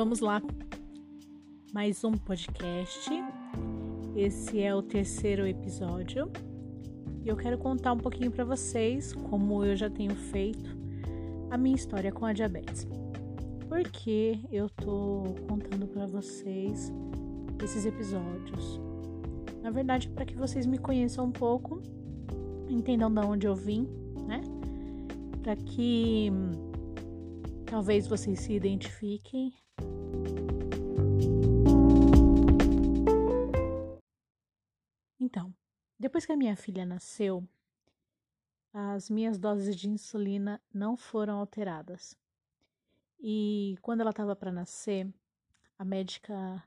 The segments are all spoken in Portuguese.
Vamos lá. Mais um podcast. Esse é o terceiro episódio. E eu quero contar um pouquinho para vocês, como eu já tenho feito, a minha história com a diabetes. Por que eu tô contando para vocês esses episódios? Na verdade, para que vocês me conheçam um pouco, entendam de onde eu vim, né? Para que talvez vocês se identifiquem depois que a minha filha nasceu, as minhas doses de insulina não foram alteradas. E quando ela estava para nascer, a médica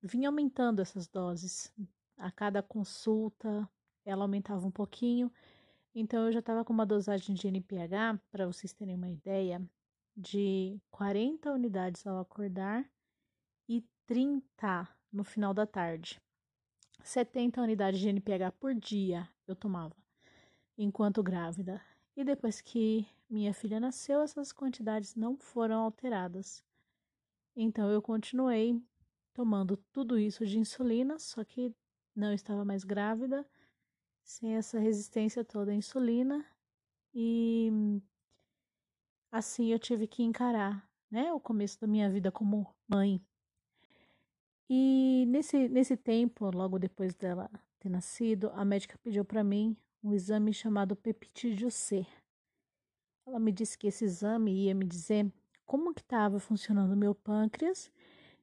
vinha aumentando essas doses. A cada consulta, ela aumentava um pouquinho. Então, eu já estava com uma dosagem de NPH, para vocês terem uma ideia, de 40 unidades ao acordar e 30 no final da tarde. 70 unidades de NPH por dia eu tomava enquanto grávida. E depois que minha filha nasceu, essas quantidades não foram alteradas. Então eu continuei tomando tudo isso de insulina, só que não estava mais grávida, sem essa resistência toda à insulina. E assim eu tive que encarar, né, o começo da minha vida como mãe. E nesse, nesse tempo, logo depois dela ter nascido, a médica pediu para mim um exame chamado peptídeo C. Ela me disse que esse exame ia me dizer como que estava funcionando o meu pâncreas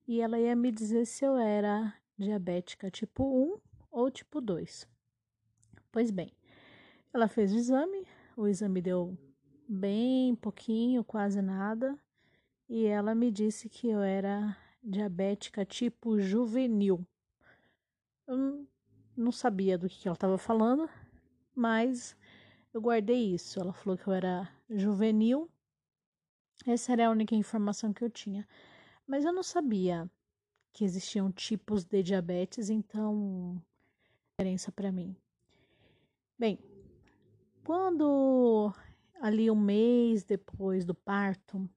e ela ia me dizer se eu era diabética tipo 1 ou tipo 2. Pois bem, ela fez o exame, o exame deu bem pouquinho, quase nada, e ela me disse que eu era diabética tipo juvenil. Eu não sabia do que ela estava falando, mas eu guardei isso. Ela falou que eu era juvenil. Essa era a única informação que eu tinha. Mas eu não sabia que existiam tipos de diabetes, então diferença para mim. Bem, quando ali um mês depois do parto,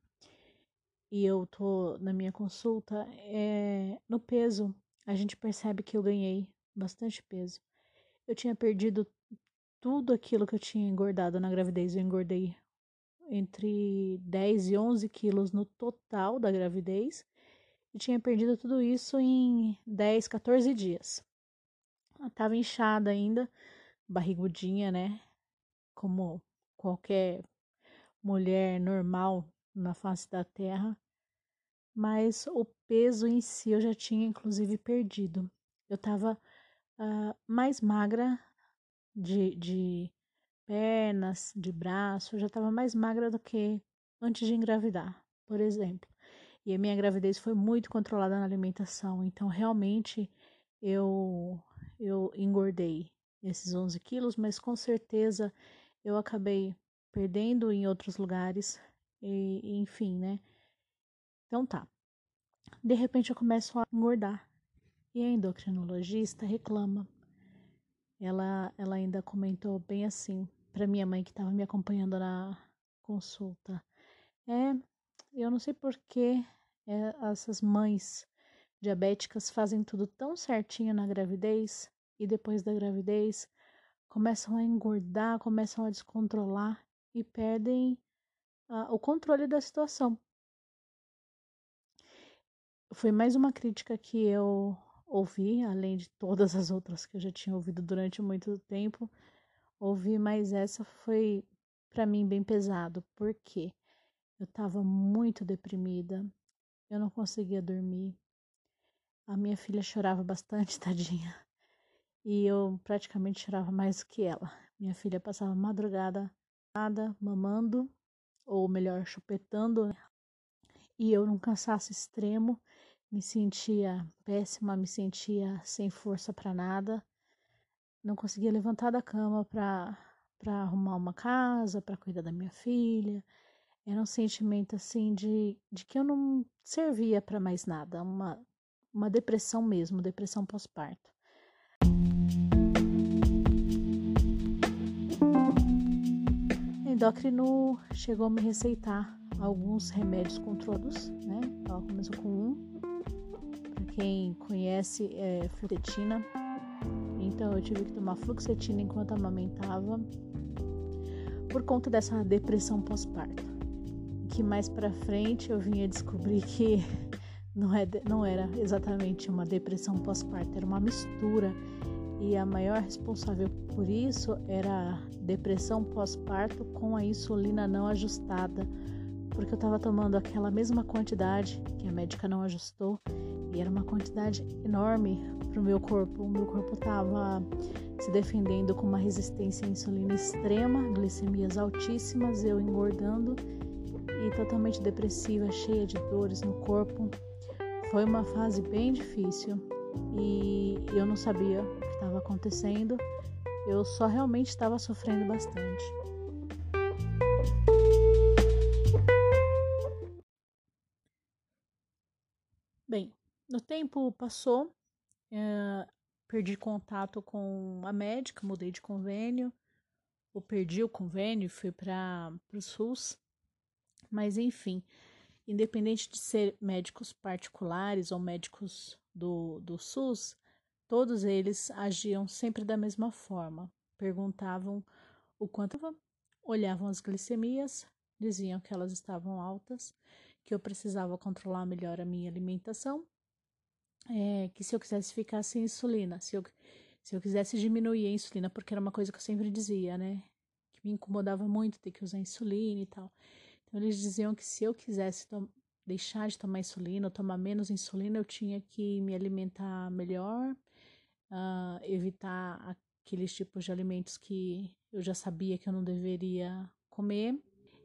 e eu tô na minha consulta, é, no peso, a gente percebe que eu ganhei bastante peso. Eu tinha perdido tudo aquilo que eu tinha engordado na gravidez. Eu engordei entre 10 e 11 quilos no total da gravidez. E tinha perdido tudo isso em 10, 14 dias. Eu tava inchada ainda, barrigudinha, né? Como qualquer mulher normal na face da terra mas o peso em si eu já tinha inclusive perdido. Eu estava uh, ah, mais magra de, de pernas, de braço, eu já estava mais magra do que antes de engravidar, por exemplo. E a minha gravidez foi muito controlada na alimentação, então realmente eu, eu engordei esses 11 quilos, mas com certeza eu acabei perdendo em outros lugares, e, enfim, né? Então tá. De repente eu começo a engordar. E a endocrinologista reclama. Ela, ela ainda comentou bem assim para minha mãe que estava me acompanhando na consulta. É, eu não sei por que é, essas mães diabéticas fazem tudo tão certinho na gravidez e depois da gravidez começam a engordar, começam a descontrolar e perdem o controle da situação foi mais uma crítica que eu ouvi, além de todas as outras que eu já tinha ouvido durante muito tempo. Ouvi, mas essa foi para mim bem pesado, porque eu estava muito deprimida, eu não conseguia dormir. A minha filha chorava bastante, tadinha. E eu praticamente chorava mais que ela. Minha filha passava madrugada mamando, ou melhor, chupetando, né? e eu num cansaço extremo me sentia péssima, me sentia sem força para nada. Não conseguia levantar da cama para para arrumar uma casa, para cuidar da minha filha. Era um sentimento assim de, de que eu não servia para mais nada, uma uma depressão mesmo, depressão pós-parto. Endócrino chegou a me receitar alguns remédios controlados, né? Ela começou com um. Para quem conhece, é fluoxetina. Então eu tive que tomar fluoxetina enquanto amamentava por conta dessa depressão pós-parto. Que mais para frente eu vinha descobrir que não, é, não era exatamente uma depressão pós-parto, era uma mistura. E a maior responsável por isso era a depressão pós-parto com a insulina não ajustada, porque eu estava tomando aquela mesma quantidade que a médica não ajustou e era uma quantidade enorme para o meu corpo. O meu corpo estava se defendendo com uma resistência à insulina extrema, glicemias altíssimas, eu engordando e totalmente depressiva, cheia de dores no corpo. Foi uma fase bem difícil e eu não sabia o que estava acontecendo, eu só realmente estava sofrendo bastante. Bem, no tempo passou, uh, perdi contato com a médica, mudei de convênio, ou perdi o convênio fui para o SUS. Mas enfim, independente de ser médicos particulares ou médicos do, do SUS, todos eles agiam sempre da mesma forma. Perguntavam o quanto olhavam as glicemias, diziam que elas estavam altas que eu precisava controlar melhor a minha alimentação, é, que se eu quisesse ficar sem insulina, se eu, se eu quisesse diminuir a insulina, porque era uma coisa que eu sempre dizia, né? Que me incomodava muito ter que usar insulina e tal. Então eles diziam que se eu quisesse deixar de tomar insulina ou tomar menos insulina, eu tinha que me alimentar melhor, uh, evitar aqueles tipos de alimentos que eu já sabia que eu não deveria comer.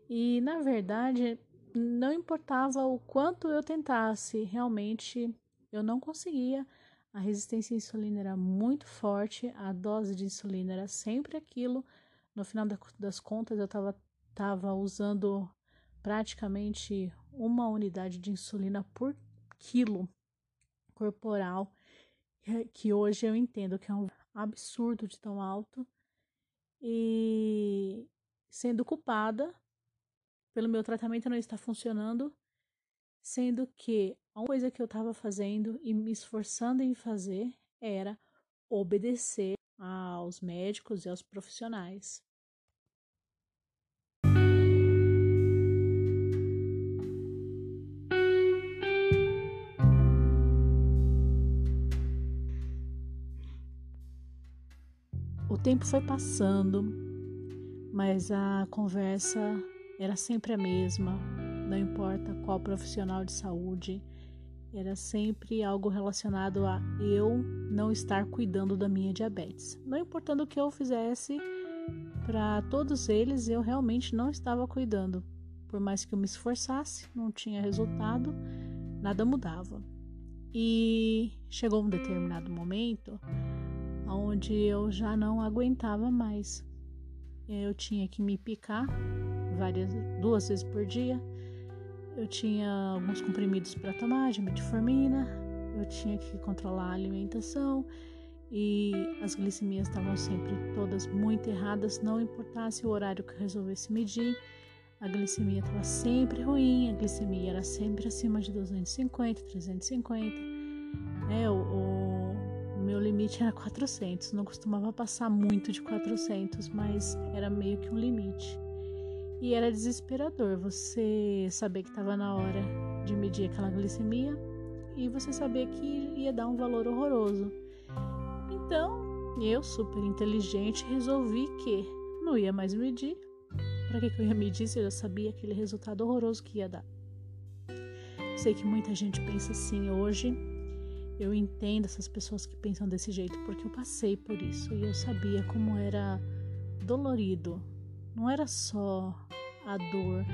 E na verdade, não importava o quanto eu tentasse, realmente eu não conseguia. A resistência à insulina era muito forte, a dose de insulina era sempre aquilo. No final das contas, eu estava tava usando praticamente uma unidade de insulina por quilo corporal, que hoje eu entendo que é um absurdo de tão alto, e sendo culpada pelo meu tratamento não estar funcionando, sendo que a coisa que eu estava fazendo e me esforçando em fazer era obedecer aos médicos e aos profissionais. Tempo foi passando, mas a conversa era sempre a mesma, não importa qual profissional de saúde, era sempre algo relacionado a eu não estar cuidando da minha diabetes. Não importando o que eu fizesse, para todos eles eu realmente não estava cuidando. Por mais que eu me esforçasse, não tinha resultado, nada mudava. E chegou um determinado momento onde eu já não aguentava mais. Eu tinha que me picar várias duas vezes por dia. Eu tinha alguns comprimidos para tomar de metformina. Eu tinha que controlar a alimentação e as glicemias estavam sempre todas muito erradas, não importasse o horário que eu resolvesse medir. A glicemia estava sempre ruim, a glicemia era sempre acima de 250, 350. É, o, o meu limite era 400, não costumava passar muito de 400, mas era meio que um limite. E era desesperador você saber que estava na hora de medir aquela glicemia e você saber que ia dar um valor horroroso. Então, eu, super inteligente, resolvi que não ia mais medir. Para que, que eu ia medir se eu já sabia aquele resultado horroroso que ia dar? Sei que muita gente pensa assim hoje. Eu entendo essas pessoas que pensam desse jeito porque eu passei por isso e eu sabia como era dolorido não era só a dor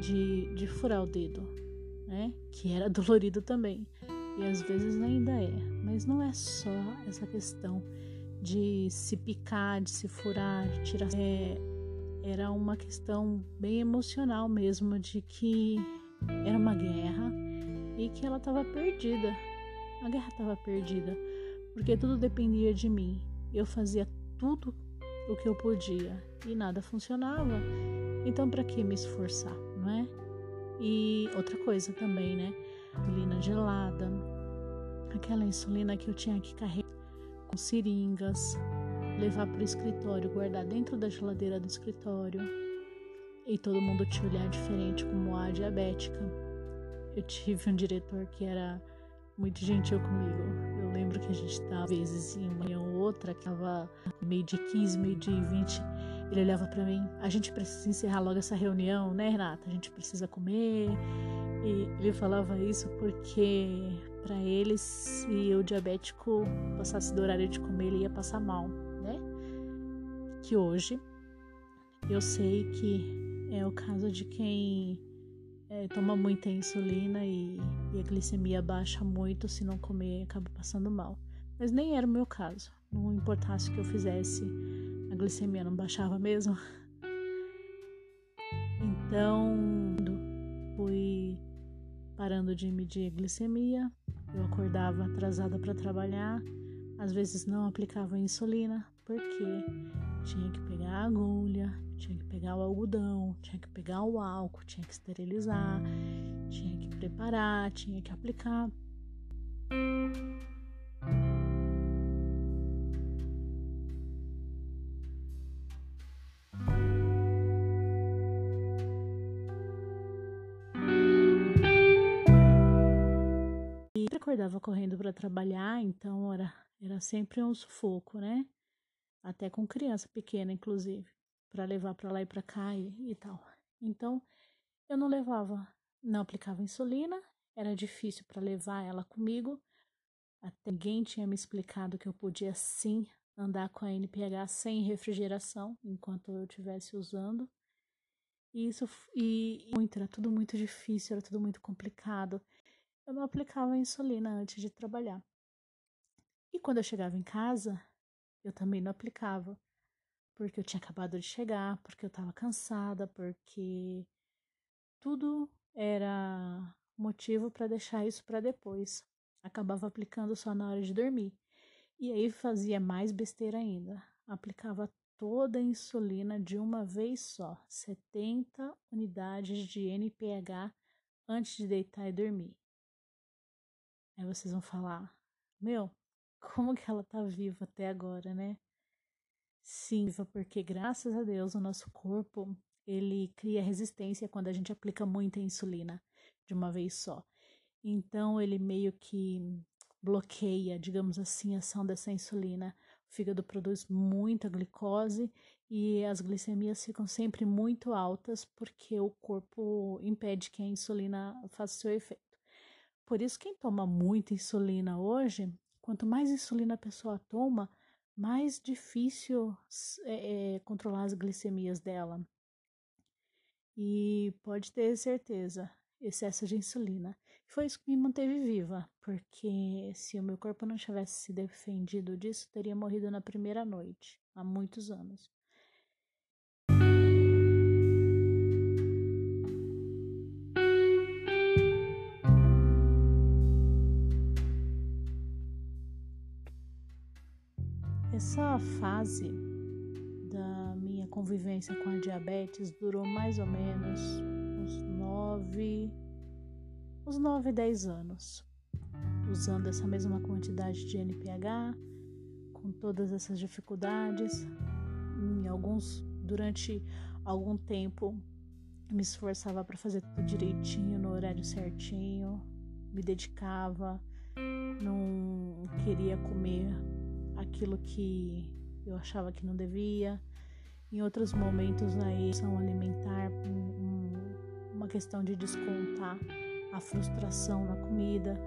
de, de furar o dedo, né? Que era dolorido também. E às vezes ainda é. Mas não é só essa questão de se picar, de se furar, de tirar. É, era uma questão bem emocional mesmo, de que era uma guerra e que ela estava perdida. A guerra estava perdida, porque tudo dependia de mim. Eu fazia tudo o que eu podia e nada funcionava. Então, para que me esforçar, não é? E outra coisa também, né? Insulina gelada, aquela insulina que eu tinha que carregar com seringas, levar para o escritório, guardar dentro da geladeira do escritório e todo mundo te olhar diferente como a diabética. Eu tive um diretor que era muito gentil comigo. Eu lembro que a gente estava, às vezes, em uma reunião ou outra, que estava meio de 15, meio de 20. Ele olhava para mim: a gente precisa encerrar logo essa reunião, né, Renata? A gente precisa comer. E ele falava isso porque para ele, se o diabético passasse do horário de comer, ele ia passar mal, né? Que hoje eu sei que é o caso de quem é, toma muita insulina e, e, a glicemia baixa muito, se não comer, acaba passando mal. Mas nem era o meu caso. Não importasse o que eu fizesse, a glicemia não baixava mesmo. Então, fui parando de medir a glicemia, eu acordava atrasada para trabalhar, às vezes não aplicava insulina, porque tinha que pegar a agulha, tinha que pegar o algodão, tinha que pegar o álcool, tinha que esterilizar, tinha que preparar, tinha que aplicar. acordava correndo para trabalhar, então era, era sempre um sufoco, né? Até com criança pequena, inclusive, para levar para lá e para cá e, e tal. Então, eu não levava, não aplicava insulina, era difícil para levar ela comigo. Até ninguém tinha me explicado que eu podia sim andar com a NPH sem refrigeração enquanto eu estivesse usando. E isso e muito, era tudo muito difícil, era tudo muito complicado eu não aplicava insulina antes de trabalhar. E quando eu chegava em casa, eu também não aplicava, porque eu tinha acabado de chegar, porque eu estava cansada, porque tudo era motivo para deixar isso para depois. Acabava aplicando só na hora de dormir. E aí fazia mais besteira ainda. Aplicava toda a insulina de uma vez só, 70 unidades de NPH antes de deitar e dormir. Aí vocês vão falar: Meu, como que ela tá viva até agora, né? Sim, porque graças a Deus o nosso corpo ele cria resistência quando a gente aplica muita insulina de uma vez só. Então ele meio que bloqueia, digamos assim, a ação dessa insulina. O fígado produz muita glicose e as glicemias ficam sempre muito altas porque o corpo impede que a insulina faça seu efeito. Por isso, quem toma muita insulina hoje, quanto mais insulina a pessoa toma, mais difícil é, é, controlar as glicemias dela. E pode ter certeza, excesso de insulina. Foi isso que me manteve viva, porque se o meu corpo não tivesse se defendido disso, teria morrido na primeira noite, há muitos anos. Essa fase da minha convivência com a diabetes durou mais ou menos uns nove, uns nove, dez anos, usando essa mesma quantidade de NPH, com todas essas dificuldades. Em alguns, durante algum tempo, me esforçava para fazer tudo direitinho, no horário certinho, me dedicava, não queria comer aquilo que eu achava que não devia. Em outros momentos, a são alimentar, um, uma questão de descontar a frustração na comida.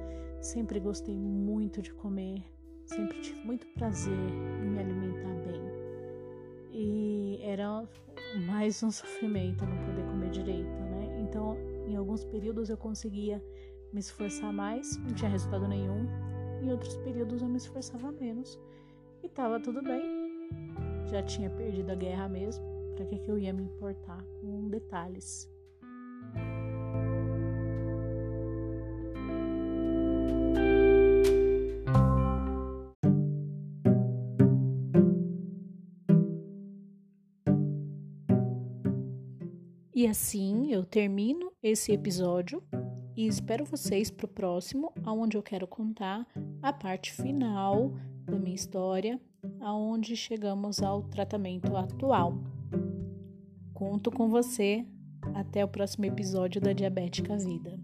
Sempre gostei muito de comer, sempre tive muito prazer em me alimentar bem. E era mais um sofrimento não poder comer direito, né? Então, em alguns períodos eu conseguia me esforçar mais, não tinha resultado nenhum. Em outros períodos eu me esforçava menos tava tudo bem. Já tinha perdido a guerra mesmo. Para que, que eu ia me importar com detalhes? E assim eu termino esse episódio e espero vocês para o próximo, onde eu quero contar a parte final da minha história, aonde chegamos ao tratamento atual. Conto com você. Até o próximo episódio da Diabética Vida.